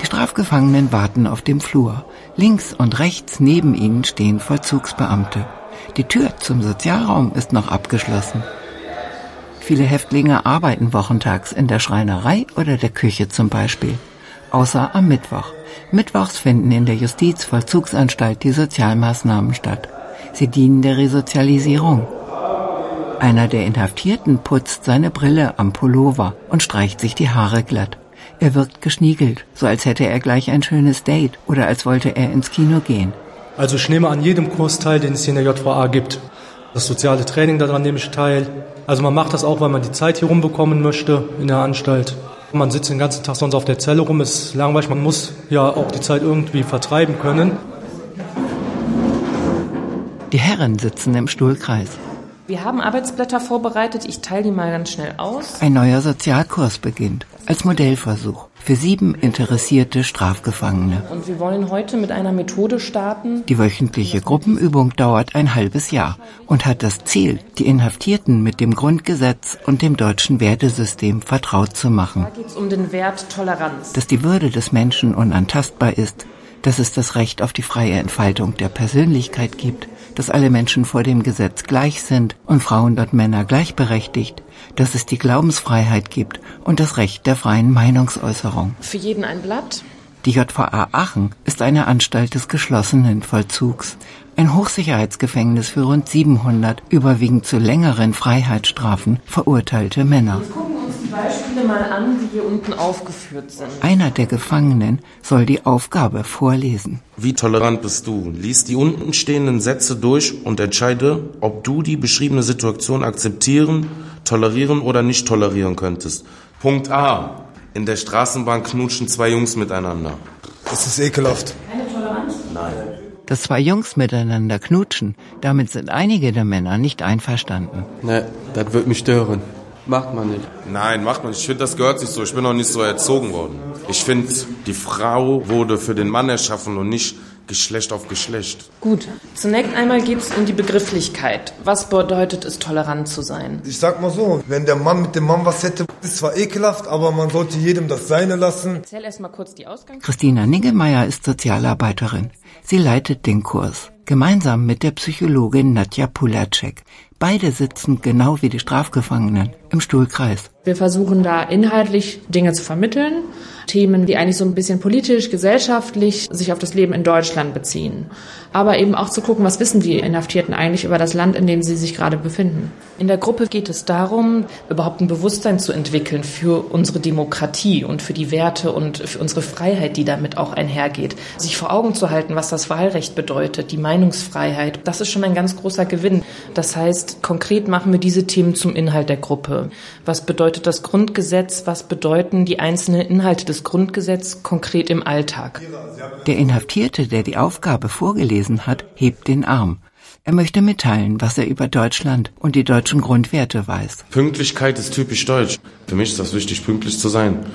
Die Strafgefangenen warten auf dem Flur. Links und rechts neben ihnen stehen Vollzugsbeamte. Die Tür zum Sozialraum ist noch abgeschlossen. Viele Häftlinge arbeiten wochentags in der Schreinerei oder der Küche zum Beispiel. Außer am Mittwoch. Mittwochs finden in der Justizvollzugsanstalt die Sozialmaßnahmen statt. Sie dienen der Resozialisierung. Einer der Inhaftierten putzt seine Brille am Pullover und streicht sich die Haare glatt. Er wirkt geschniegelt, so als hätte er gleich ein schönes Date oder als wollte er ins Kino gehen. Also ich nehme an jedem Kurs teil, den es hier in der JVA gibt. Das soziale Training, daran nehme ich teil. Also man macht das auch, weil man die Zeit hier rumbekommen möchte in der Anstalt. Man sitzt den ganzen Tag sonst auf der Zelle rum, ist langweilig, man muss ja auch die Zeit irgendwie vertreiben können. Die Herren sitzen im Stuhlkreis. Wir haben Arbeitsblätter vorbereitet. Ich teile die mal ganz schnell aus. Ein neuer Sozialkurs beginnt. Als Modellversuch für sieben interessierte Strafgefangene. Und wir wollen heute mit einer Methode starten. Die wöchentliche Gruppenübung dauert ein halbes Jahr und hat das Ziel, die Inhaftierten mit dem Grundgesetz und dem deutschen Wertesystem vertraut zu machen. Da geht es um den Wert Toleranz. Dass die Würde des Menschen unantastbar ist, dass es das Recht auf die freie Entfaltung der Persönlichkeit gibt, dass alle Menschen vor dem Gesetz gleich sind und Frauen und Männer gleichberechtigt, dass es die Glaubensfreiheit gibt und das Recht der freien Meinungsäußerung. Für jeden ein Blatt. Die JVA Aachen ist eine Anstalt des geschlossenen Vollzugs, ein Hochsicherheitsgefängnis für rund 700 überwiegend zu längeren Freiheitsstrafen verurteilte Männer. Beispiele mal an, die hier unten aufgeführt sind. Einer der Gefangenen soll die Aufgabe vorlesen. Wie tolerant bist du? Lies die unten stehenden Sätze durch und entscheide, ob du die beschriebene Situation akzeptieren, tolerieren oder nicht tolerieren könntest. Punkt A. In der Straßenbahn knutschen zwei Jungs miteinander. Das ist ekelhaft. Keine Toleranz? Nein. Dass zwei Jungs miteinander knutschen, damit sind einige der Männer nicht einverstanden. Ne, das wird mich stören. Macht man nicht. Nein, macht man nicht. Ich finde, das gehört sich so. Ich bin noch nicht so erzogen worden. Ich finde, die Frau wurde für den Mann erschaffen und nicht Geschlecht auf Geschlecht. Gut. Zunächst einmal geht es um die Begrifflichkeit. Was bedeutet es, tolerant zu sein? Ich sag mal so, wenn der Mann mit dem Mann was hätte, ist zwar ekelhaft, aber man sollte jedem das Seine lassen. Erzähl erst mal kurz die Ausgangs... Christina Niggemeier ist Sozialarbeiterin. Sie leitet den Kurs. Gemeinsam mit der Psychologin Nadja Pulacek. Beide sitzen genau wie die Strafgefangenen im Stuhlkreis. Wir versuchen da inhaltlich Dinge zu vermitteln, Themen, die eigentlich so ein bisschen politisch, gesellschaftlich sich auf das Leben in Deutschland beziehen. Aber eben auch zu gucken, was wissen die Inhaftierten eigentlich über das Land, in dem sie sich gerade befinden. In der Gruppe geht es darum, überhaupt ein Bewusstsein zu entwickeln für unsere Demokratie und für die Werte und für unsere Freiheit, die damit auch einhergeht. Sich vor Augen zu halten, was das Wahlrecht bedeutet, die Meinungsfreiheit, das ist schon ein ganz großer Gewinn. Das heißt, konkret machen wir diese Themen zum Inhalt der Gruppe. Was bedeutet das Grundgesetz? Was bedeuten die einzelnen Inhalte des Grundgesetzes konkret im Alltag? Der Inhaftierte, der die Aufgabe vorgelesen hat, hebt den Arm. Er möchte mitteilen, was er über Deutschland und die deutschen Grundwerte weiß. Pünktlichkeit ist typisch deutsch. Für mich ist das wichtig, pünktlich zu sein.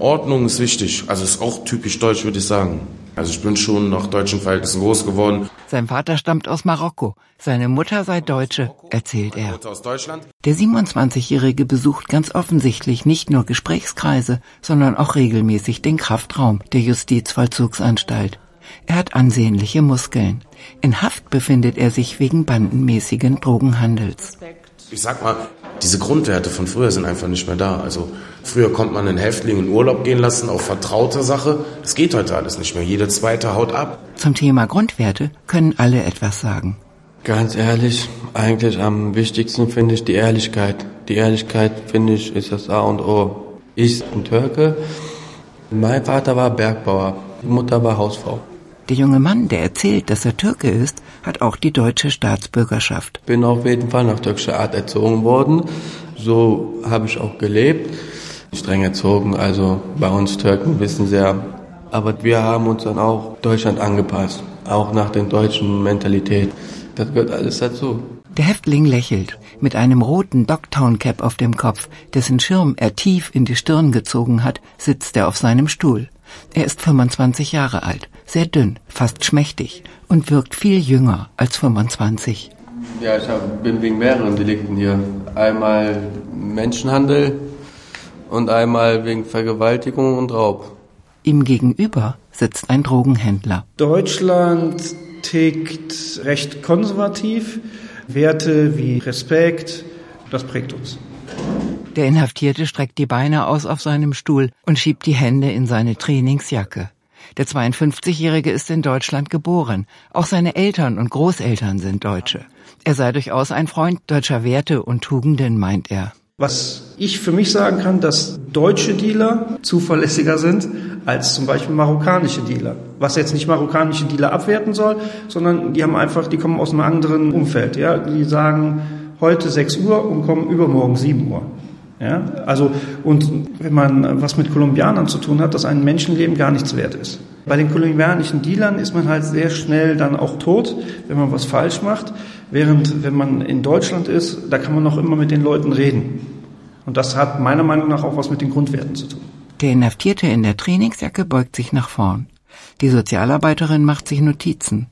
Ordnung ist wichtig. Also ist auch typisch deutsch, würde ich sagen. Also ich bin schon nach deutschen Verhältnissen groß geworden. Sein Vater stammt aus Marokko. Seine Mutter sei Deutsche, erzählt er. Der 27-Jährige besucht ganz offensichtlich nicht nur Gesprächskreise, sondern auch regelmäßig den Kraftraum der Justizvollzugsanstalt. Er hat ansehnliche Muskeln. In Haft befindet er sich wegen bandenmäßigen Drogenhandels. Ich sag mal, diese Grundwerte von früher sind einfach nicht mehr da. Also früher konnte man einen Häftling in Urlaub gehen lassen auf vertraute Sache. Das geht heute alles nicht mehr. Jede zweite haut ab. Zum Thema Grundwerte können alle etwas sagen. Ganz ehrlich, eigentlich am wichtigsten finde ich die Ehrlichkeit. Die Ehrlichkeit, finde ich, ist das A und O. Ich bin Türke. Mein Vater war Bergbauer. Die Mutter war Hausfrau. Der junge Mann, der erzählt, dass er Türke ist, hat auch die deutsche Staatsbürgerschaft. Bin auf jeden Fall nach türkischer Art erzogen worden. So habe ich auch gelebt. Streng erzogen, also bei uns Türken wissen Sie ja. Aber wir haben uns dann auch Deutschland angepasst. Auch nach der deutschen Mentalität. Das gehört alles dazu. Der Häftling lächelt. Mit einem roten Dogtown-Cap auf dem Kopf, dessen Schirm er tief in die Stirn gezogen hat, sitzt er auf seinem Stuhl. Er ist 25 Jahre alt, sehr dünn, fast schmächtig und wirkt viel jünger als 25. Ja, ich hab, bin wegen mehreren Delikten hier. Einmal Menschenhandel und einmal wegen Vergewaltigung und Raub. Ihm gegenüber sitzt ein Drogenhändler. Deutschland tickt recht konservativ. Werte wie Respekt, das prägt uns. Der Inhaftierte streckt die Beine aus auf seinem Stuhl und schiebt die Hände in seine Trainingsjacke. Der 52-Jährige ist in Deutschland geboren. Auch seine Eltern und Großeltern sind Deutsche. Er sei durchaus ein Freund deutscher Werte und Tugenden, meint er. Was ich für mich sagen kann, dass deutsche Dealer zuverlässiger sind als zum Beispiel marokkanische Dealer. Was jetzt nicht marokkanische Dealer abwerten soll, sondern die haben einfach, die kommen aus einem anderen Umfeld. Ja, die sagen heute 6 Uhr und kommen übermorgen 7 Uhr. Ja, also, und wenn man was mit Kolumbianern zu tun hat, dass ein Menschenleben gar nichts wert ist. Bei den kolumbianischen Dealern ist man halt sehr schnell dann auch tot, wenn man was falsch macht. Während, wenn man in Deutschland ist, da kann man noch immer mit den Leuten reden. Und das hat meiner Meinung nach auch was mit den Grundwerten zu tun. Der Inhaftierte in der Trainingsjacke beugt sich nach vorn. Die Sozialarbeiterin macht sich Notizen.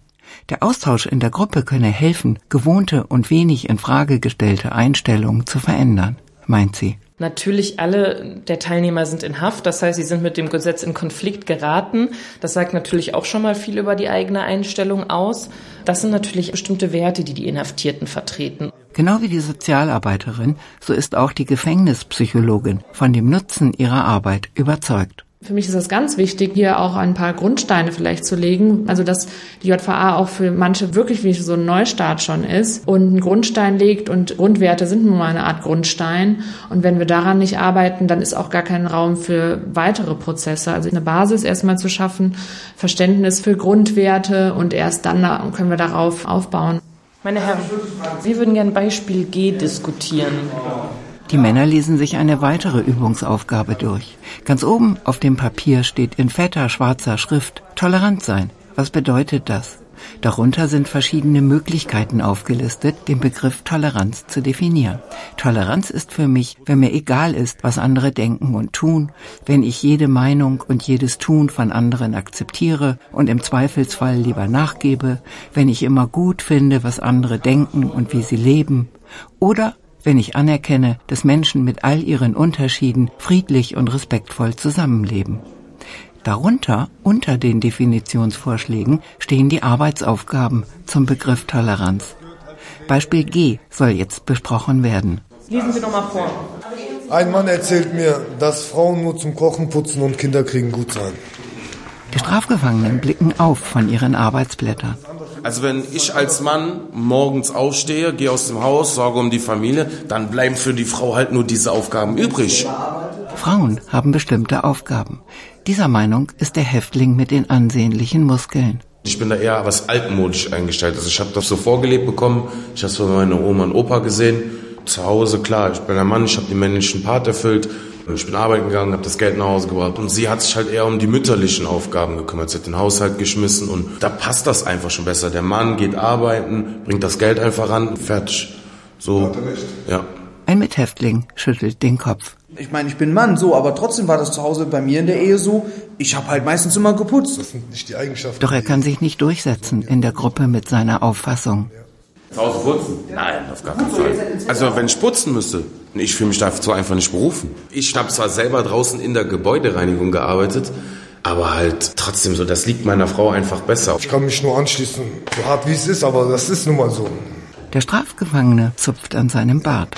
Der Austausch in der Gruppe könne helfen, gewohnte und wenig in Frage gestellte Einstellungen zu verändern meint sie. Natürlich alle der Teilnehmer sind in Haft, das heißt, sie sind mit dem Gesetz in Konflikt geraten. Das sagt natürlich auch schon mal viel über die eigene Einstellung aus. Das sind natürlich bestimmte Werte, die die Inhaftierten vertreten. Genau wie die Sozialarbeiterin, so ist auch die Gefängnispsychologin von dem Nutzen ihrer Arbeit überzeugt. Für mich ist es ganz wichtig, hier auch ein paar Grundsteine vielleicht zu legen. Also, dass die JVA auch für manche wirklich wie so ein Neustart schon ist und einen Grundstein legt und Grundwerte sind nun mal eine Art Grundstein. Und wenn wir daran nicht arbeiten, dann ist auch gar kein Raum für weitere Prozesse. Also eine Basis erstmal zu schaffen, Verständnis für Grundwerte und erst dann können wir darauf aufbauen. Meine Herren, wir würden gerne Beispiel G diskutieren. Die Männer lesen sich eine weitere Übungsaufgabe durch. Ganz oben auf dem Papier steht in fetter schwarzer Schrift Tolerant sein. Was bedeutet das? Darunter sind verschiedene Möglichkeiten aufgelistet, den Begriff Toleranz zu definieren. Toleranz ist für mich, wenn mir egal ist, was andere denken und tun, wenn ich jede Meinung und jedes Tun von anderen akzeptiere und im Zweifelsfall lieber nachgebe, wenn ich immer gut finde, was andere denken und wie sie leben, oder wenn ich anerkenne, dass Menschen mit all ihren Unterschieden friedlich und respektvoll zusammenleben. Darunter, unter den Definitionsvorschlägen, stehen die Arbeitsaufgaben zum Begriff Toleranz. Beispiel G soll jetzt besprochen werden. Lesen Sie nochmal vor. Ein Mann erzählt mir, dass Frauen nur zum Kochen, Putzen und Kinderkriegen gut seien. Die Strafgefangenen blicken auf von ihren Arbeitsblättern. Also wenn ich als Mann morgens aufstehe, gehe aus dem Haus, sorge um die Familie, dann bleiben für die Frau halt nur diese Aufgaben übrig. Frauen haben bestimmte Aufgaben. Dieser Meinung ist der Häftling mit den ansehnlichen Muskeln. Ich bin da eher was altmodisch eingestellt. Also ich habe das so vorgelebt bekommen. Ich habe es von meiner Oma und Opa gesehen. Zu Hause, klar, ich bin ein Mann, ich habe den männlichen Part erfüllt. Ich bin arbeiten gegangen, habe das Geld nach Hause gebracht und sie hat sich halt eher um die mütterlichen Aufgaben gekümmert. Sie hat den Haushalt geschmissen und da passt das einfach schon besser. Der Mann geht arbeiten, bringt das Geld einfach ran, fertig. So, ja. Ein Mithäftling schüttelt den Kopf. Ich meine, ich bin Mann, so, aber trotzdem war das zu Hause bei mir in der Ehe so. Ich habe halt meistens immer geputzt. Das sind nicht die Eigenschaften. Doch er kann sich nicht durchsetzen in der Gruppe mit seiner Auffassung. Zu Hause putzen? Nein, auf gar keinen Fall. Also wenn ich putzen müsste, ich fühle mich dazu einfach nicht berufen. Ich habe zwar selber draußen in der Gebäudereinigung gearbeitet, aber halt trotzdem so, das liegt meiner Frau einfach besser. Ich kann mich nur anschließen, so hart wie es ist, aber das ist nun mal so. Der Strafgefangene zupft an seinem Bart.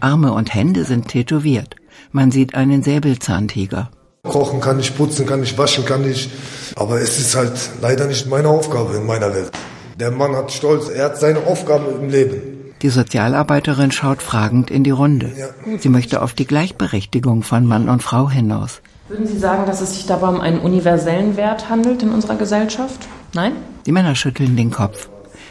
Arme und Hände sind tätowiert. Man sieht einen Säbelzahntiger. Kochen kann ich, putzen kann ich, waschen kann ich. Aber es ist halt leider nicht meine Aufgabe in meiner Welt. Der Mann hat Stolz, er hat seine Aufgabe im Leben. Die Sozialarbeiterin schaut fragend in die Runde. Sie möchte auf die Gleichberechtigung von Mann und Frau hinaus. Würden Sie sagen, dass es sich dabei um einen universellen Wert handelt in unserer Gesellschaft? Nein? Die Männer schütteln den Kopf.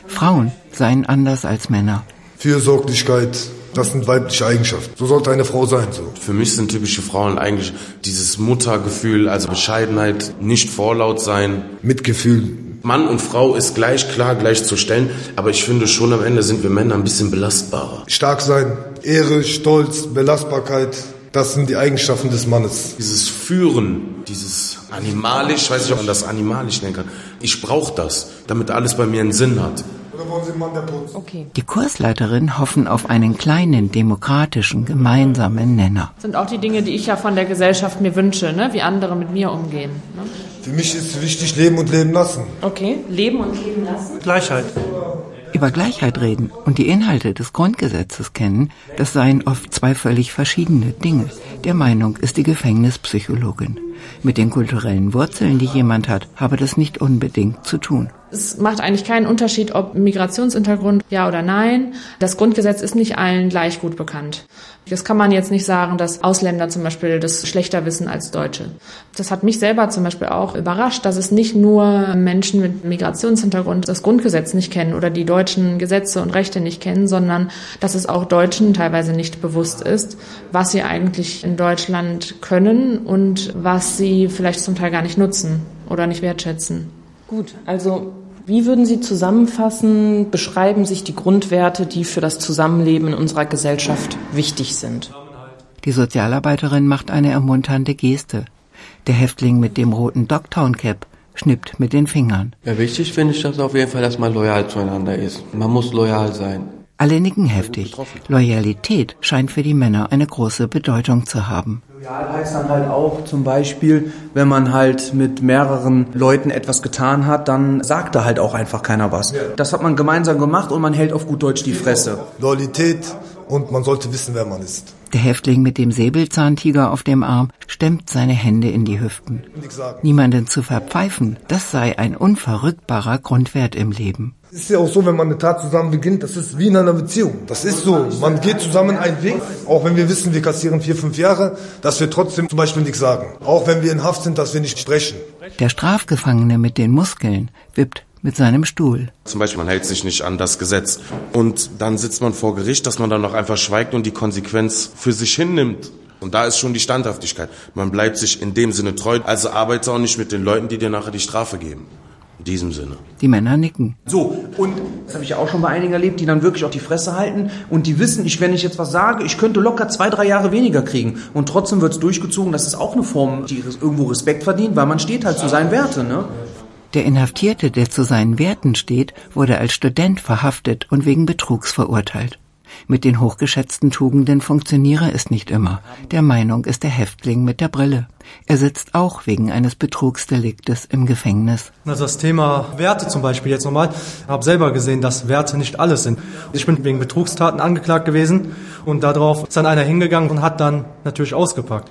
Frauen seien anders als Männer. Fürsorglichkeit, das sind weibliche Eigenschaften. So sollte eine Frau sein. So. Für mich sind typische Frauen eigentlich dieses Muttergefühl, also Bescheidenheit, nicht vorlaut sein. Mitgefühl. Mann und Frau ist gleich klar, gleich zu stellen, aber ich finde schon am Ende sind wir Männer ein bisschen belastbarer. Stark sein, Ehre, Stolz, Belastbarkeit, das sind die Eigenschaften des Mannes. Dieses Führen, dieses animalisch, weiß ich, ob man das animalisch nennen kann. Ich brauche das, damit alles bei mir einen Sinn hat. Oder wollen Sie einen Mann, der putzt? Okay. Die Kursleiterin hoffen auf einen kleinen, demokratischen, gemeinsamen Nenner. Das sind auch die Dinge, die ich ja von der Gesellschaft mir wünsche, ne? wie andere mit mir umgehen. Ne? Für mich ist wichtig, leben und leben lassen. Okay. Leben und leben lassen. Gleichheit. Über Gleichheit reden und die Inhalte des Grundgesetzes kennen, das seien oft zwei völlig verschiedene Dinge. Der Meinung ist die Gefängnispsychologin. Mit den kulturellen Wurzeln, die jemand hat, habe das nicht unbedingt zu tun. Es macht eigentlich keinen Unterschied, ob Migrationshintergrund ja oder nein. Das Grundgesetz ist nicht allen gleich gut bekannt. Das kann man jetzt nicht sagen, dass Ausländer zum Beispiel das schlechter wissen als Deutsche. Das hat mich selber zum Beispiel auch überrascht, dass es nicht nur Menschen mit Migrationshintergrund das Grundgesetz nicht kennen oder die deutschen Gesetze und Rechte nicht kennen, sondern dass es auch Deutschen teilweise nicht bewusst ist, was sie eigentlich in Deutschland können und was sie vielleicht zum Teil gar nicht nutzen oder nicht wertschätzen. Gut, also wie würden Sie zusammenfassen, beschreiben sich die Grundwerte, die für das Zusammenleben in unserer Gesellschaft wichtig sind? Die Sozialarbeiterin macht eine ermunternde Geste. Der Häftling mit dem roten Dogtown Cap schnippt mit den Fingern. Ja, wichtig finde ich das auf jeden Fall, dass man loyal zueinander ist. Man muss loyal sein. Alle nicken heftig. Loyalität scheint für die Männer eine große Bedeutung zu haben. Loyal heißt dann halt auch zum Beispiel, wenn man halt mit mehreren Leuten etwas getan hat, dann sagt da halt auch einfach keiner was. Das hat man gemeinsam gemacht und man hält auf gut Deutsch die Fresse. Loyalität und man sollte wissen, wer man ist. Der Häftling mit dem Säbelzahntiger auf dem Arm stemmt seine Hände in die Hüften. Niemanden zu verpfeifen, das sei ein unverrückbarer Grundwert im Leben. Es ist ja auch so, wenn man eine Tat zusammen beginnt, das ist wie in einer Beziehung. Das ist so. Man geht zusammen einen Weg, auch wenn wir wissen, wir kassieren vier, fünf Jahre, dass wir trotzdem zum Beispiel nichts sagen. Auch wenn wir in Haft sind, dass wir nicht sprechen. Der Strafgefangene mit den Muskeln wippt mit seinem Stuhl. Zum Beispiel, man hält sich nicht an das Gesetz. Und dann sitzt man vor Gericht, dass man dann noch einfach schweigt und die Konsequenz für sich hinnimmt. Und da ist schon die Standhaftigkeit. Man bleibt sich in dem Sinne treu. Also arbeite auch nicht mit den Leuten, die dir nachher die Strafe geben. In diesem Sinne. Die Männer nicken. So, und das habe ich ja auch schon bei einigen erlebt, die dann wirklich auch die Fresse halten und die wissen, ich, wenn ich jetzt was sage, ich könnte locker zwei, drei Jahre weniger kriegen. Und trotzdem wird es durchgezogen. Das ist auch eine Form, die irgendwo Respekt verdient, weil man steht halt zu seinen Werten. Ne? Der Inhaftierte, der zu seinen Werten steht, wurde als Student verhaftet und wegen Betrugs verurteilt. Mit den hochgeschätzten Tugenden funktioniere es nicht immer. Der Meinung ist der Häftling mit der Brille. Er sitzt auch wegen eines Betrugsdeliktes im Gefängnis. Also das Thema Werte zum Beispiel jetzt nochmal. Ich habe selber gesehen, dass Werte nicht alles sind. Ich bin wegen Betrugstaten angeklagt gewesen und darauf ist dann einer hingegangen und hat dann natürlich ausgepackt.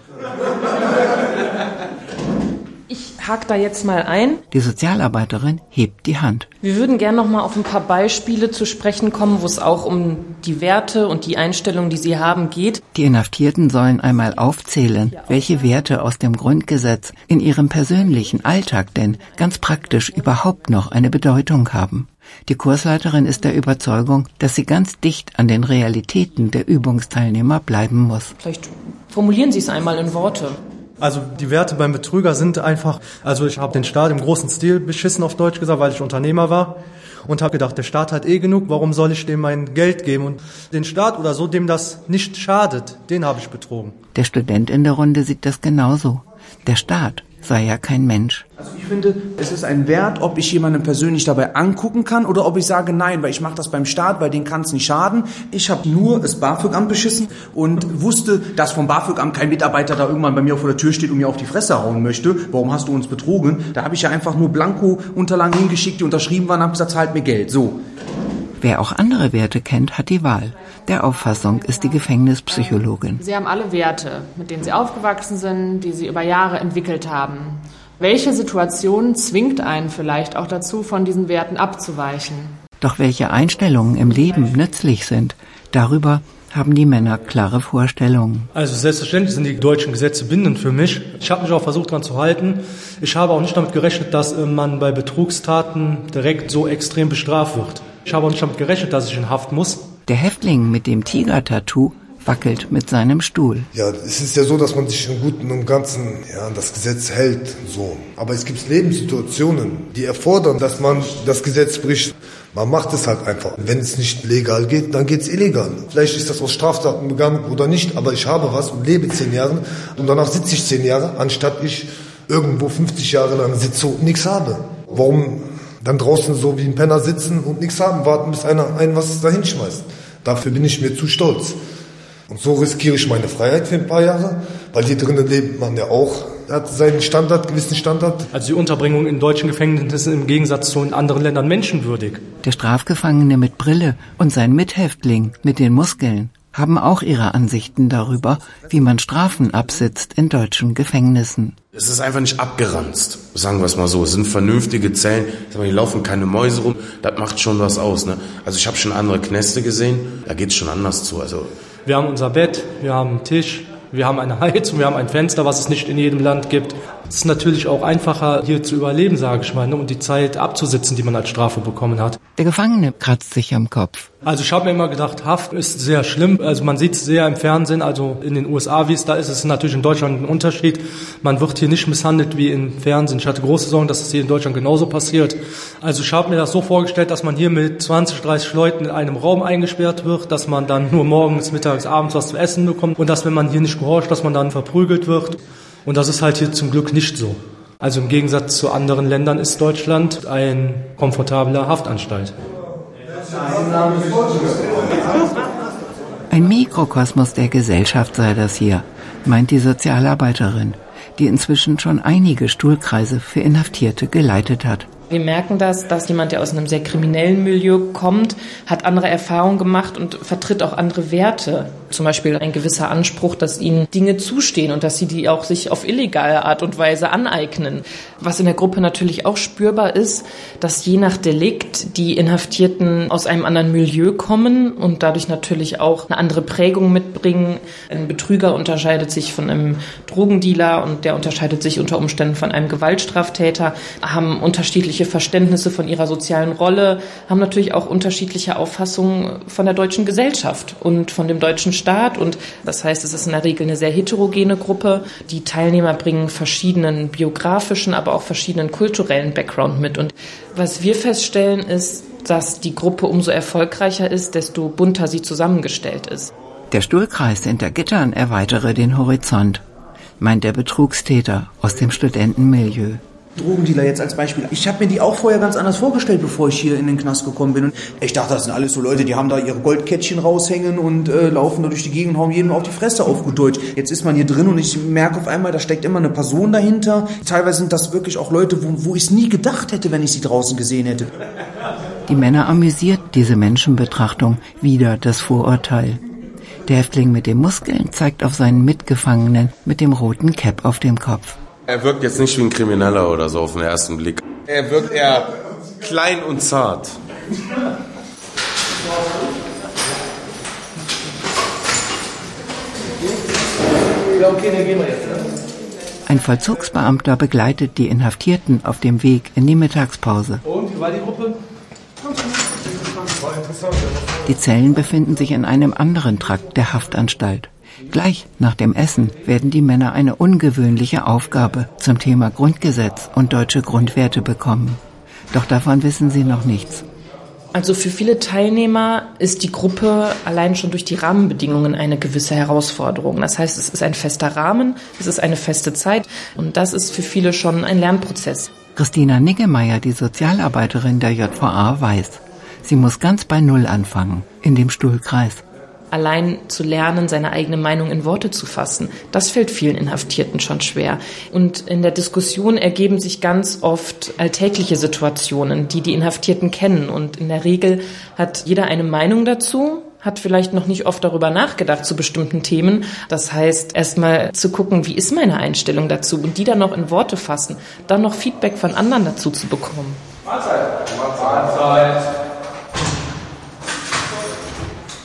Hake da jetzt mal ein. Die Sozialarbeiterin hebt die Hand. Wir würden gerne noch mal auf ein paar Beispiele zu sprechen kommen, wo es auch um die Werte und die Einstellung, die Sie haben, geht. Die Inhaftierten sollen einmal aufzählen, welche Werte aus dem Grundgesetz in ihrem persönlichen Alltag denn ganz praktisch überhaupt noch eine Bedeutung haben. Die Kursleiterin ist der Überzeugung, dass sie ganz dicht an den Realitäten der Übungsteilnehmer bleiben muss. Vielleicht formulieren Sie es einmal in Worte. Also die Werte beim Betrüger sind einfach, also ich habe den Staat im großen Stil beschissen auf Deutsch gesagt, weil ich Unternehmer war und habe gedacht, der Staat hat eh genug, warum soll ich dem mein Geld geben? Und den Staat oder so, dem das nicht schadet, den habe ich betrogen. Der Student in der Runde sieht das genauso. Der Staat sei ja kein Mensch. Ich finde, es ist ein Wert, ob ich jemanden persönlich dabei angucken kann oder ob ich sage, nein, weil ich mache das beim Staat, weil den kann es nicht schaden. Ich habe nur das BAföG-Amt beschissen und wusste, dass vom BAföG-Amt kein Mitarbeiter da irgendwann bei mir vor der Tür steht und mir auf die Fresse hauen möchte. Warum hast du uns betrogen? Da habe ich ja einfach nur Blanko-Unterlagen hingeschickt, die unterschrieben waren und habe gesagt, zahlt mir Geld. So. Wer auch andere Werte kennt, hat die Wahl. Der Auffassung ist die Gefängnispsychologin. Sie haben alle Werte, mit denen Sie aufgewachsen sind, die Sie über Jahre entwickelt haben. Welche Situation zwingt einen vielleicht auch dazu, von diesen Werten abzuweichen? Doch welche Einstellungen im Leben nützlich sind, darüber haben die Männer klare Vorstellungen. Also selbstverständlich sind die deutschen Gesetze bindend für mich. Ich habe mich auch versucht daran zu halten. Ich habe auch nicht damit gerechnet, dass äh, man bei Betrugstaten direkt so extrem bestraft wird. Ich habe auch nicht damit gerechnet, dass ich in Haft muss. Der Häftling mit dem Tiger-Tattoo wackelt mit seinem Stuhl. Ja, es ist ja so, dass man sich im Guten und Ganzen ja, an das Gesetz hält. So. Aber es gibt Lebenssituationen, die erfordern, dass man das Gesetz bricht. Man macht es halt einfach. Wenn es nicht legal geht, dann geht es illegal. Vielleicht ist das aus Straftaten begangen oder nicht, aber ich habe was und lebe zehn Jahre und danach sitze ich zehn Jahre, anstatt ich irgendwo 50 Jahre lang sitze und nichts habe. Warum dann draußen so wie ein Penner sitzen und nichts haben, warten, bis einer einen was dahin schmeißt. Dafür bin ich mir zu stolz. Und so riskiere ich meine Freiheit für ein paar Jahre, weil hier drinnen lebt man ja auch, hat seinen Standard, gewissen Standard. Also die Unterbringung in deutschen Gefängnissen ist im Gegensatz zu in anderen Ländern menschenwürdig. Der Strafgefangene mit Brille und sein Mithäftling mit den Muskeln haben auch ihre Ansichten darüber, wie man Strafen absitzt in deutschen Gefängnissen. Es ist einfach nicht abgeranzt, sagen wir es mal so. Es sind vernünftige Zellen, hier laufen keine Mäuse rum, das macht schon was aus. Ne? Also ich habe schon andere Knäste gesehen, da geht es schon anders zu. Also wir haben unser Bett, wir haben einen Tisch, wir haben eine Heizung, wir haben ein Fenster, was es nicht in jedem Land gibt. Es ist natürlich auch einfacher, hier zu überleben, sage ich mal, ne, und die Zeit abzusitzen, die man als Strafe bekommen hat. Der Gefangene kratzt sich am Kopf. Also ich habe mir immer gedacht, Haft ist sehr schlimm. Also man sieht es sehr im Fernsehen, also in den USA, wie es da ist. Es ist natürlich in Deutschland ein Unterschied. Man wird hier nicht misshandelt wie im Fernsehen. Ich hatte große Sorgen, dass es hier in Deutschland genauso passiert. Also ich habe mir das so vorgestellt, dass man hier mit 20, 30 Leuten in einem Raum eingesperrt wird, dass man dann nur morgens, mittags, abends was zu essen bekommt und dass, wenn man hier nicht gehorcht, dass man dann verprügelt wird. Und das ist halt hier zum Glück nicht so. Also im Gegensatz zu anderen Ländern ist Deutschland ein komfortabler Haftanstalt. Ein Mikrokosmos der Gesellschaft sei das hier, meint die Sozialarbeiterin, die inzwischen schon einige Stuhlkreise für Inhaftierte geleitet hat. Wir merken das, dass jemand, der aus einem sehr kriminellen Milieu kommt, hat andere Erfahrungen gemacht und vertritt auch andere Werte. Zum Beispiel ein gewisser Anspruch, dass ihnen Dinge zustehen und dass sie die auch sich auf illegale Art und Weise aneignen. Was in der Gruppe natürlich auch spürbar ist, dass je nach Delikt die Inhaftierten aus einem anderen Milieu kommen und dadurch natürlich auch eine andere Prägung mitbringen. Ein Betrüger unterscheidet sich von einem Drogendealer und der unterscheidet sich unter Umständen von einem Gewaltstraftäter, haben unterschiedliche Verständnisse von ihrer sozialen Rolle, haben natürlich auch unterschiedliche Auffassungen von der deutschen Gesellschaft und von dem deutschen Staat. Und das heißt, es ist in der Regel eine sehr heterogene Gruppe. Die Teilnehmer bringen verschiedenen biografischen, aber auch verschiedenen kulturellen Background mit. Und was wir feststellen, ist, dass die Gruppe umso erfolgreicher ist, desto bunter sie zusammengestellt ist. Der Stuhlkreis hinter Gittern erweitere den Horizont, meint der Betrugstäter aus dem Studentenmilieu. Drogendealer jetzt als Beispiel. Ich habe mir die auch vorher ganz anders vorgestellt, bevor ich hier in den Knast gekommen bin. Und ich dachte, das sind alles so Leute, die haben da ihre Goldkettchen raushängen und äh, laufen da durch die Gegend und hauen jedem auf die Fresse auf gut Deutsch. Jetzt ist man hier drin und ich merke auf einmal, da steckt immer eine Person dahinter. Teilweise sind das wirklich auch Leute, wo, wo ich es nie gedacht hätte, wenn ich sie draußen gesehen hätte. Die Männer amüsiert diese Menschenbetrachtung wieder das Vorurteil. Der Häftling mit den Muskeln zeigt auf seinen Mitgefangenen mit dem roten Cap auf dem Kopf. Er wirkt jetzt nicht wie ein Krimineller oder so auf den ersten Blick. Er wirkt eher klein und zart. Ein Vollzugsbeamter begleitet die Inhaftierten auf dem Weg in die Mittagspause. Und wie war die Gruppe? Die Zellen befinden sich in einem anderen Trakt der Haftanstalt. Gleich nach dem Essen werden die Männer eine ungewöhnliche Aufgabe zum Thema Grundgesetz und deutsche Grundwerte bekommen. Doch davon wissen sie noch nichts. Also für viele Teilnehmer ist die Gruppe allein schon durch die Rahmenbedingungen eine gewisse Herausforderung. Das heißt, es ist ein fester Rahmen, es ist eine feste Zeit und das ist für viele schon ein Lernprozess. Christina Niggemeier, die Sozialarbeiterin der JVA, weiß, sie muss ganz bei Null anfangen, in dem Stuhlkreis allein zu lernen, seine eigene Meinung in Worte zu fassen. Das fällt vielen Inhaftierten schon schwer. Und in der Diskussion ergeben sich ganz oft alltägliche Situationen, die die Inhaftierten kennen. Und in der Regel hat jeder eine Meinung dazu, hat vielleicht noch nicht oft darüber nachgedacht zu bestimmten Themen. Das heißt, erstmal zu gucken, wie ist meine Einstellung dazu und die dann noch in Worte fassen, dann noch Feedback von anderen dazu zu bekommen. Mahlzeit. Mahlzeit.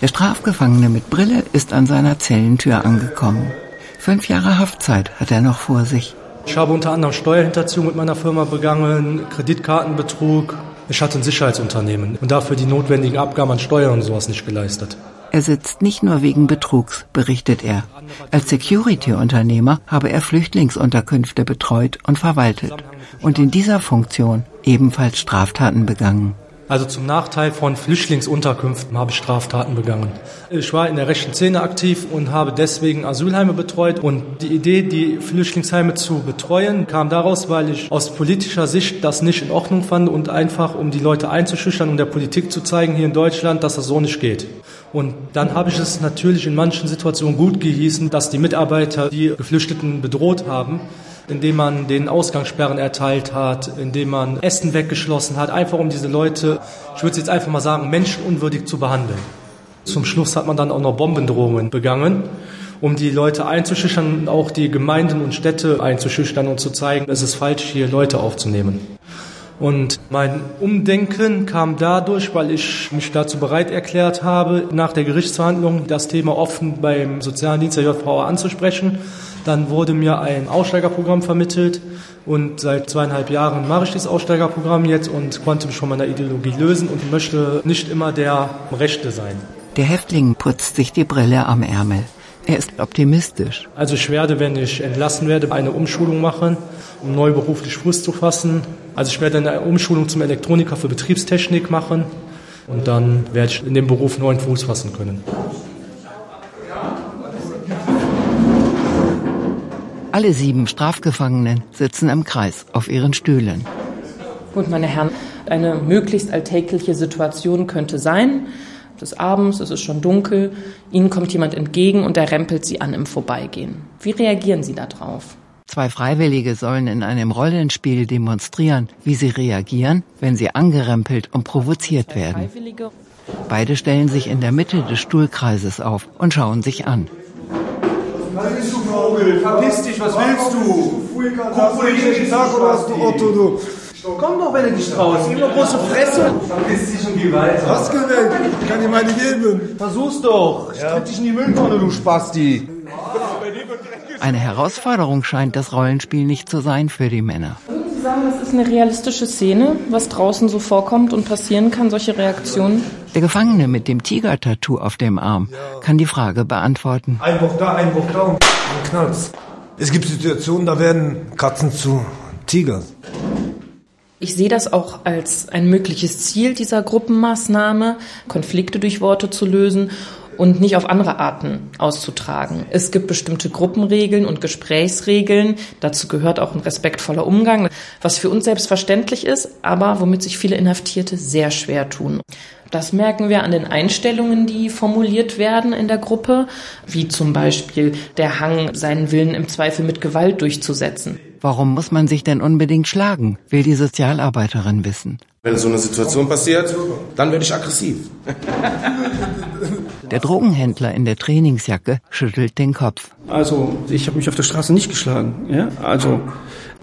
Der Strafgefangene mit Brille ist an seiner Zellentür angekommen. Fünf Jahre Haftzeit hat er noch vor sich. Ich habe unter anderem Steuerhinterziehung mit meiner Firma begangen, Kreditkartenbetrug. Ich hatte ein Sicherheitsunternehmen und dafür die notwendigen Abgaben an Steuern und sowas nicht geleistet. Er sitzt nicht nur wegen Betrugs, berichtet er. Als Security-Unternehmer habe er Flüchtlingsunterkünfte betreut und verwaltet und in dieser Funktion ebenfalls Straftaten begangen. Also zum Nachteil von Flüchtlingsunterkünften habe ich Straftaten begangen. Ich war in der rechten Szene aktiv und habe deswegen Asylheime betreut. Und die Idee, die Flüchtlingsheime zu betreuen, kam daraus, weil ich aus politischer Sicht das nicht in Ordnung fand und einfach, um die Leute einzuschüchtern und der Politik zu zeigen hier in Deutschland, dass das so nicht geht. Und dann habe ich es natürlich in manchen Situationen gut gehießen, dass die Mitarbeiter die Geflüchteten bedroht haben indem man den Ausgangssperren erteilt hat, indem man Essen weggeschlossen hat, einfach um diese Leute, ich würde jetzt einfach mal sagen, menschenunwürdig zu behandeln. Zum Schluss hat man dann auch noch Bombendrohungen begangen, um die Leute einzuschüchtern auch die Gemeinden und Städte einzuschüchtern und zu zeigen, es ist falsch, hier Leute aufzunehmen. Und mein Umdenken kam dadurch, weil ich mich dazu bereit erklärt habe, nach der Gerichtsverhandlung das Thema offen beim Sozialen Dienst der JVA anzusprechen dann wurde mir ein Aussteigerprogramm vermittelt und seit zweieinhalb Jahren mache ich dieses Aussteigerprogramm jetzt und konnte mich von meiner Ideologie lösen und möchte nicht immer der Rechte sein. Der Häftling putzt sich die Brille am Ärmel. Er ist optimistisch. Also ich werde, wenn ich entlassen werde, eine Umschulung machen, um neu beruflich Fuß zu fassen. Also ich werde eine Umschulung zum Elektroniker für Betriebstechnik machen und dann werde ich in dem Beruf neuen Fuß fassen können. Alle sieben Strafgefangenen sitzen im Kreis auf ihren Stühlen. Gut, meine Herren, eine möglichst alltägliche Situation könnte sein. Es ist abends, es ist schon dunkel, Ihnen kommt jemand entgegen und er rempelt Sie an im Vorbeigehen. Wie reagieren Sie darauf? Zwei Freiwillige sollen in einem Rollenspiel demonstrieren, wie sie reagieren, wenn sie angerempelt und provoziert werden. Beide stellen sich in der Mitte des Stuhlkreises auf und schauen sich an. Was willst du, Vogel? Verpiss dich, was willst du? Guck, wo du jeden Tag oder hast du Otto, du? Komm doch, wenn du dich traust. Immer große Fresse. Verpiss dich und geh weiter. Was gewählt? Ich kann dir meine geben. Versuch's doch. Ich tritt dich in die Mülltonne, du Spasti. Eine Herausforderung scheint das Rollenspiel nicht zu sein für die Männer. Sagen, das ist eine realistische Szene, was draußen so vorkommt und passieren kann, solche Reaktionen? Der Gefangene mit dem Tiger-Tattoo auf dem Arm kann die Frage beantworten. Ein Bock da, ein Bock da und dann knallt's. Es gibt Situationen, da werden Katzen zu Tigern. Ich sehe das auch als ein mögliches Ziel dieser Gruppenmaßnahme, Konflikte durch Worte zu lösen und nicht auf andere Arten auszutragen. Es gibt bestimmte Gruppenregeln und Gesprächsregeln. Dazu gehört auch ein respektvoller Umgang, was für uns selbstverständlich ist, aber womit sich viele Inhaftierte sehr schwer tun. Das merken wir an den Einstellungen, die formuliert werden in der Gruppe, wie zum Beispiel der Hang, seinen Willen im Zweifel mit Gewalt durchzusetzen. Warum muss man sich denn unbedingt schlagen, will die Sozialarbeiterin wissen. Wenn so eine Situation passiert, dann werde ich aggressiv. Der Drogenhändler in der Trainingsjacke schüttelt den Kopf. Also ich habe mich auf der Straße nicht geschlagen. Ja? Also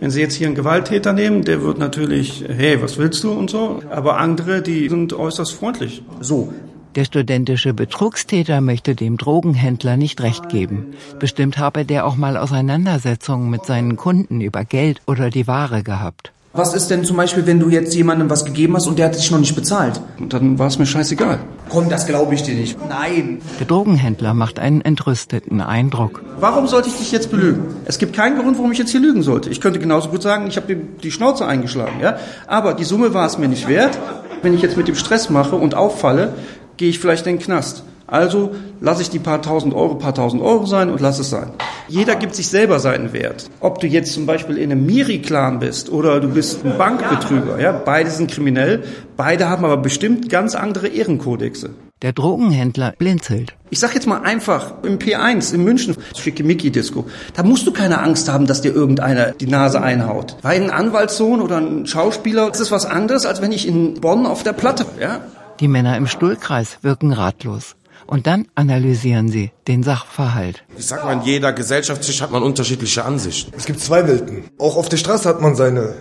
wenn Sie jetzt hier einen Gewalttäter nehmen, der wird natürlich, hey, was willst du und so. Aber andere, die sind äußerst freundlich. So. Der studentische Betrugstäter möchte dem Drogenhändler nicht recht geben. Bestimmt habe der auch mal Auseinandersetzungen mit seinen Kunden über Geld oder die Ware gehabt. Was ist denn zum Beispiel, wenn du jetzt jemandem was gegeben hast und der hat dich noch nicht bezahlt? Und dann war es mir scheißegal. Komm, das glaube ich dir nicht. Nein. Der Drogenhändler macht einen entrüsteten Eindruck. Warum sollte ich dich jetzt belügen? Es gibt keinen Grund, warum ich jetzt hier lügen sollte. Ich könnte genauso gut sagen, ich habe die Schnauze eingeschlagen, ja. Aber die Summe war es mir nicht wert. Wenn ich jetzt mit dem Stress mache und auffalle, gehe ich vielleicht in den Knast. Also lasse ich die paar tausend Euro, paar tausend Euro sein und lass es sein. Jeder gibt sich selber seinen Wert. Ob du jetzt zum Beispiel in einem Miri-Clan bist oder du bist ein Bankbetrüger, ja, beide sind kriminell, beide haben aber bestimmt ganz andere Ehrenkodexe. Der Drogenhändler blinzelt. Ich sag jetzt mal einfach, im P1 in München, Schickimicki-Disco, da musst du keine Angst haben, dass dir irgendeiner die Nase einhaut. Weil ein Anwaltssohn oder ein Schauspieler, das ist was anderes, als wenn ich in Bonn auf der Platte, ja. Die Männer im Stuhlkreis wirken ratlos. Und dann analysieren sie den Sachverhalt. Ich sag mal, in jeder Gesellschaftsschicht hat man unterschiedliche Ansichten. Es gibt zwei Welten. Auch auf der Straße hat man seine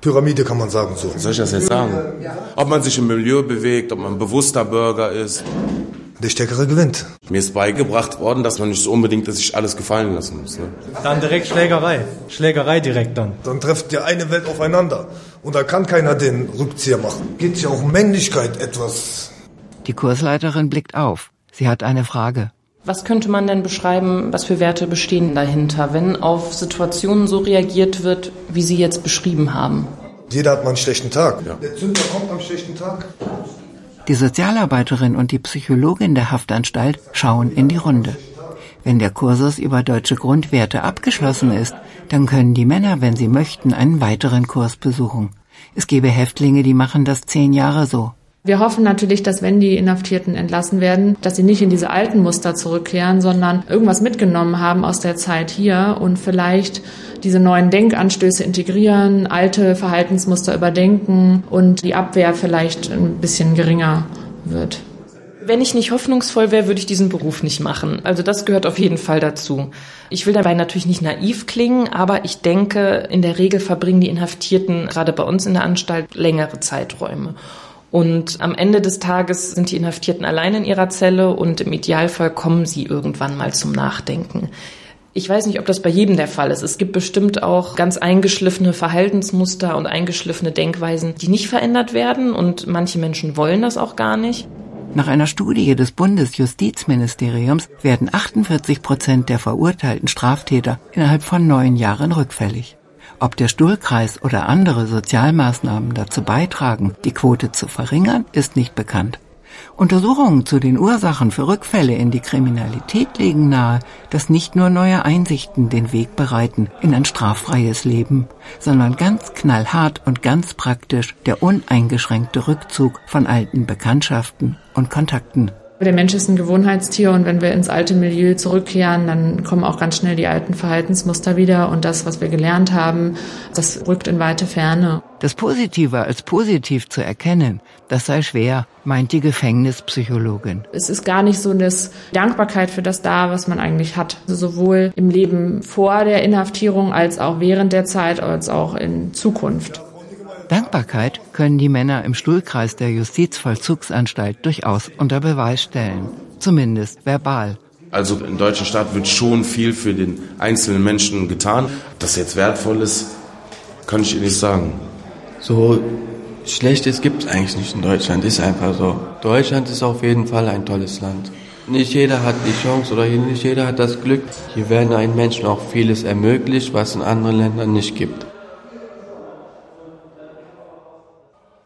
Pyramide, kann man sagen so. Soll ich das jetzt sagen? Ob man sich im Milieu bewegt, ob man ein bewusster Bürger ist. Der Stärkere gewinnt. Mir ist beigebracht worden, dass man nicht so unbedingt sich alles gefallen lassen muss. Ne? Dann direkt Schlägerei. Schlägerei direkt dann. Dann trifft ja eine Welt aufeinander. Und da kann keiner den Rückzieher machen. Geht ja auch um Männlichkeit etwas. Die Kursleiterin blickt auf. Sie hat eine Frage. Was könnte man denn beschreiben, was für Werte bestehen dahinter, wenn auf Situationen so reagiert wird, wie Sie jetzt beschrieben haben? Jeder hat mal einen schlechten Tag. Ja. Der Zünder kommt am schlechten Tag. Die Sozialarbeiterin und die Psychologin der Haftanstalt schauen in die Runde. Wenn der Kursus über deutsche Grundwerte abgeschlossen ist, dann können die Männer, wenn sie möchten, einen weiteren Kurs besuchen. Es gäbe Häftlinge, die machen das zehn Jahre so. Wir hoffen natürlich, dass wenn die Inhaftierten entlassen werden, dass sie nicht in diese alten Muster zurückkehren, sondern irgendwas mitgenommen haben aus der Zeit hier und vielleicht diese neuen Denkanstöße integrieren, alte Verhaltensmuster überdenken und die Abwehr vielleicht ein bisschen geringer wird. Wenn ich nicht hoffnungsvoll wäre, würde ich diesen Beruf nicht machen. Also das gehört auf jeden Fall dazu. Ich will dabei natürlich nicht naiv klingen, aber ich denke, in der Regel verbringen die Inhaftierten gerade bei uns in der Anstalt längere Zeiträume. Und am Ende des Tages sind die Inhaftierten allein in ihrer Zelle und im Idealfall kommen sie irgendwann mal zum Nachdenken. Ich weiß nicht, ob das bei jedem der Fall ist. Es gibt bestimmt auch ganz eingeschliffene Verhaltensmuster und eingeschliffene Denkweisen, die nicht verändert werden und manche Menschen wollen das auch gar nicht. Nach einer Studie des Bundesjustizministeriums werden 48 Prozent der verurteilten Straftäter innerhalb von neun Jahren rückfällig. Ob der Stuhlkreis oder andere Sozialmaßnahmen dazu beitragen, die Quote zu verringern, ist nicht bekannt. Untersuchungen zu den Ursachen für Rückfälle in die Kriminalität legen nahe, dass nicht nur neue Einsichten den Weg bereiten in ein straffreies Leben, sondern ganz knallhart und ganz praktisch der uneingeschränkte Rückzug von alten Bekanntschaften und Kontakten. Der Mensch ist ein Gewohnheitstier und wenn wir ins alte Milieu zurückkehren, dann kommen auch ganz schnell die alten Verhaltensmuster wieder und das, was wir gelernt haben, das rückt in weite Ferne. Das Positive als positiv zu erkennen, das sei schwer, meint die Gefängnispsychologin. Es ist gar nicht so eine Dankbarkeit für das da, was man eigentlich hat. Also sowohl im Leben vor der Inhaftierung als auch während der Zeit als auch in Zukunft. Dankbarkeit können die Männer im Stuhlkreis der Justizvollzugsanstalt durchaus unter Beweis stellen. Zumindest verbal. Also im deutschen Staat wird schon viel für den einzelnen Menschen getan. Ob das jetzt wertvoll ist, kann ich Ihnen nicht sagen. So Schlechtes gibt es eigentlich nicht in Deutschland, ist einfach so. Deutschland ist auf jeden Fall ein tolles Land. Nicht jeder hat die Chance oder nicht jeder hat das Glück. Hier werden einem Menschen auch vieles ermöglicht, was in anderen Ländern nicht gibt.